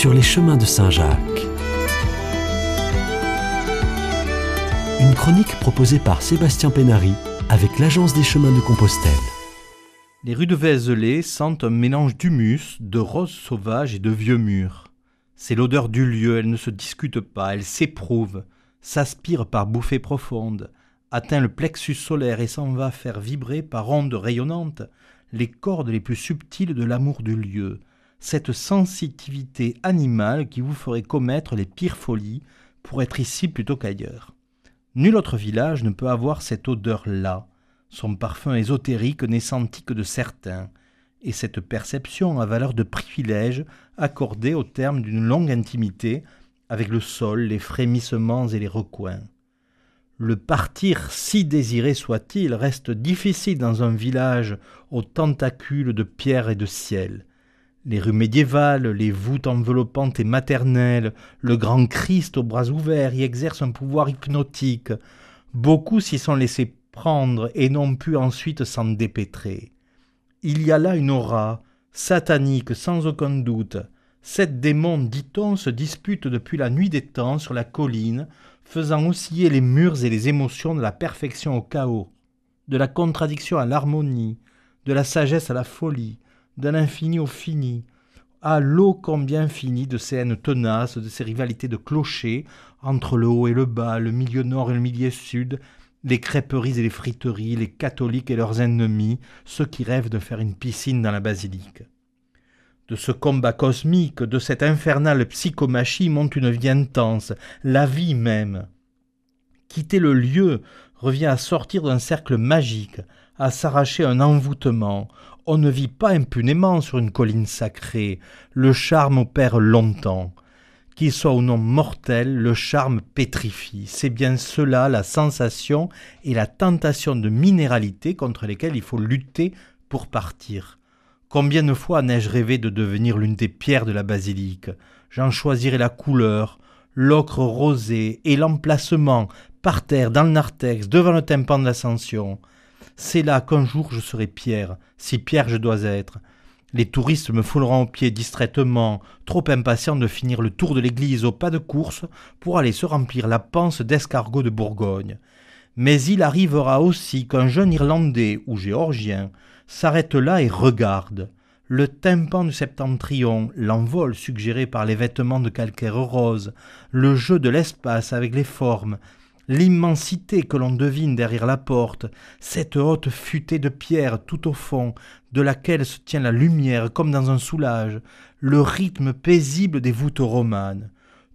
sur les chemins de Saint-Jacques. Une chronique proposée par Sébastien Pénary avec l'Agence des chemins de Compostelle. Les rues de Vézelay sentent un mélange d'humus, de roses sauvages et de vieux murs. C'est l'odeur du lieu, elle ne se discute pas, elle s'éprouve, s'aspire par bouffées profondes, atteint le plexus solaire et s'en va faire vibrer par ondes rayonnantes les cordes les plus subtiles de l'amour du lieu, cette sensitivité animale qui vous ferait commettre les pires folies pour être ici plutôt qu'ailleurs. Nul autre village ne peut avoir cette odeur-là, son parfum ésotérique n'est senti que de certains, et cette perception a valeur de privilège accordé au terme d'une longue intimité avec le sol, les frémissements et les recoins. Le partir, si désiré soit-il, reste difficile dans un village aux tentacules de pierre et de ciel. Les rues médiévales, les voûtes enveloppantes et maternelles, le grand Christ aux bras ouverts y exercent un pouvoir hypnotique. Beaucoup s'y sont laissés prendre et n'ont pu ensuite s'en dépêtrer. Il y a là une aura, satanique sans aucun doute. Sept démons, dit-on, se disputent depuis la nuit des temps sur la colline, faisant osciller les murs et les émotions de la perfection au chaos, de la contradiction à l'harmonie, de la sagesse à la folie, de l'infini au fini, à l'eau combien finie de haines tenaces, de ces rivalités de clochers entre le haut et le bas, le milieu nord et le milieu sud, les crêperies et les friteries, les catholiques et leurs ennemis, ceux qui rêvent de faire une piscine dans la basilique. De ce combat cosmique, de cette infernale psychomachie monte une vie intense, la vie même. Quitter le lieu revient à sortir d'un cercle magique, à s'arracher un envoûtement. On ne vit pas impunément sur une colline sacrée, le charme opère longtemps. Qu'il soit ou non mortel, le charme pétrifie. C'est bien cela la sensation et la tentation de minéralité contre lesquelles il faut lutter pour partir. Combien de fois n'ai-je rêvé de devenir l'une des pierres de la basilique? J'en choisirai la couleur, l'ocre rosé et l'emplacement, par terre, dans le narthex, devant le tympan de l'ascension. C'est là qu'un jour je serai pierre, si pierre je dois être. Les touristes me fouleront aux pieds distraitement, trop impatients de finir le tour de l'église au pas de course pour aller se remplir la panse d'escargots de Bourgogne. Mais il arrivera aussi qu'un jeune Irlandais ou Géorgien s'arrête là et regarde. Le tympan du septentrion, l'envol suggéré par les vêtements de calcaire rose, le jeu de l'espace avec les formes, l'immensité que l'on devine derrière la porte, cette haute futée de pierre tout au fond, de laquelle se tient la lumière comme dans un soulage, le rythme paisible des voûtes romanes.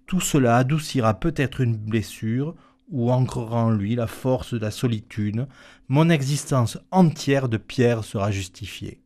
Tout cela adoucira peut-être une blessure, ou ancrera en lui la force de la solitude, mon existence entière de pierre sera justifiée.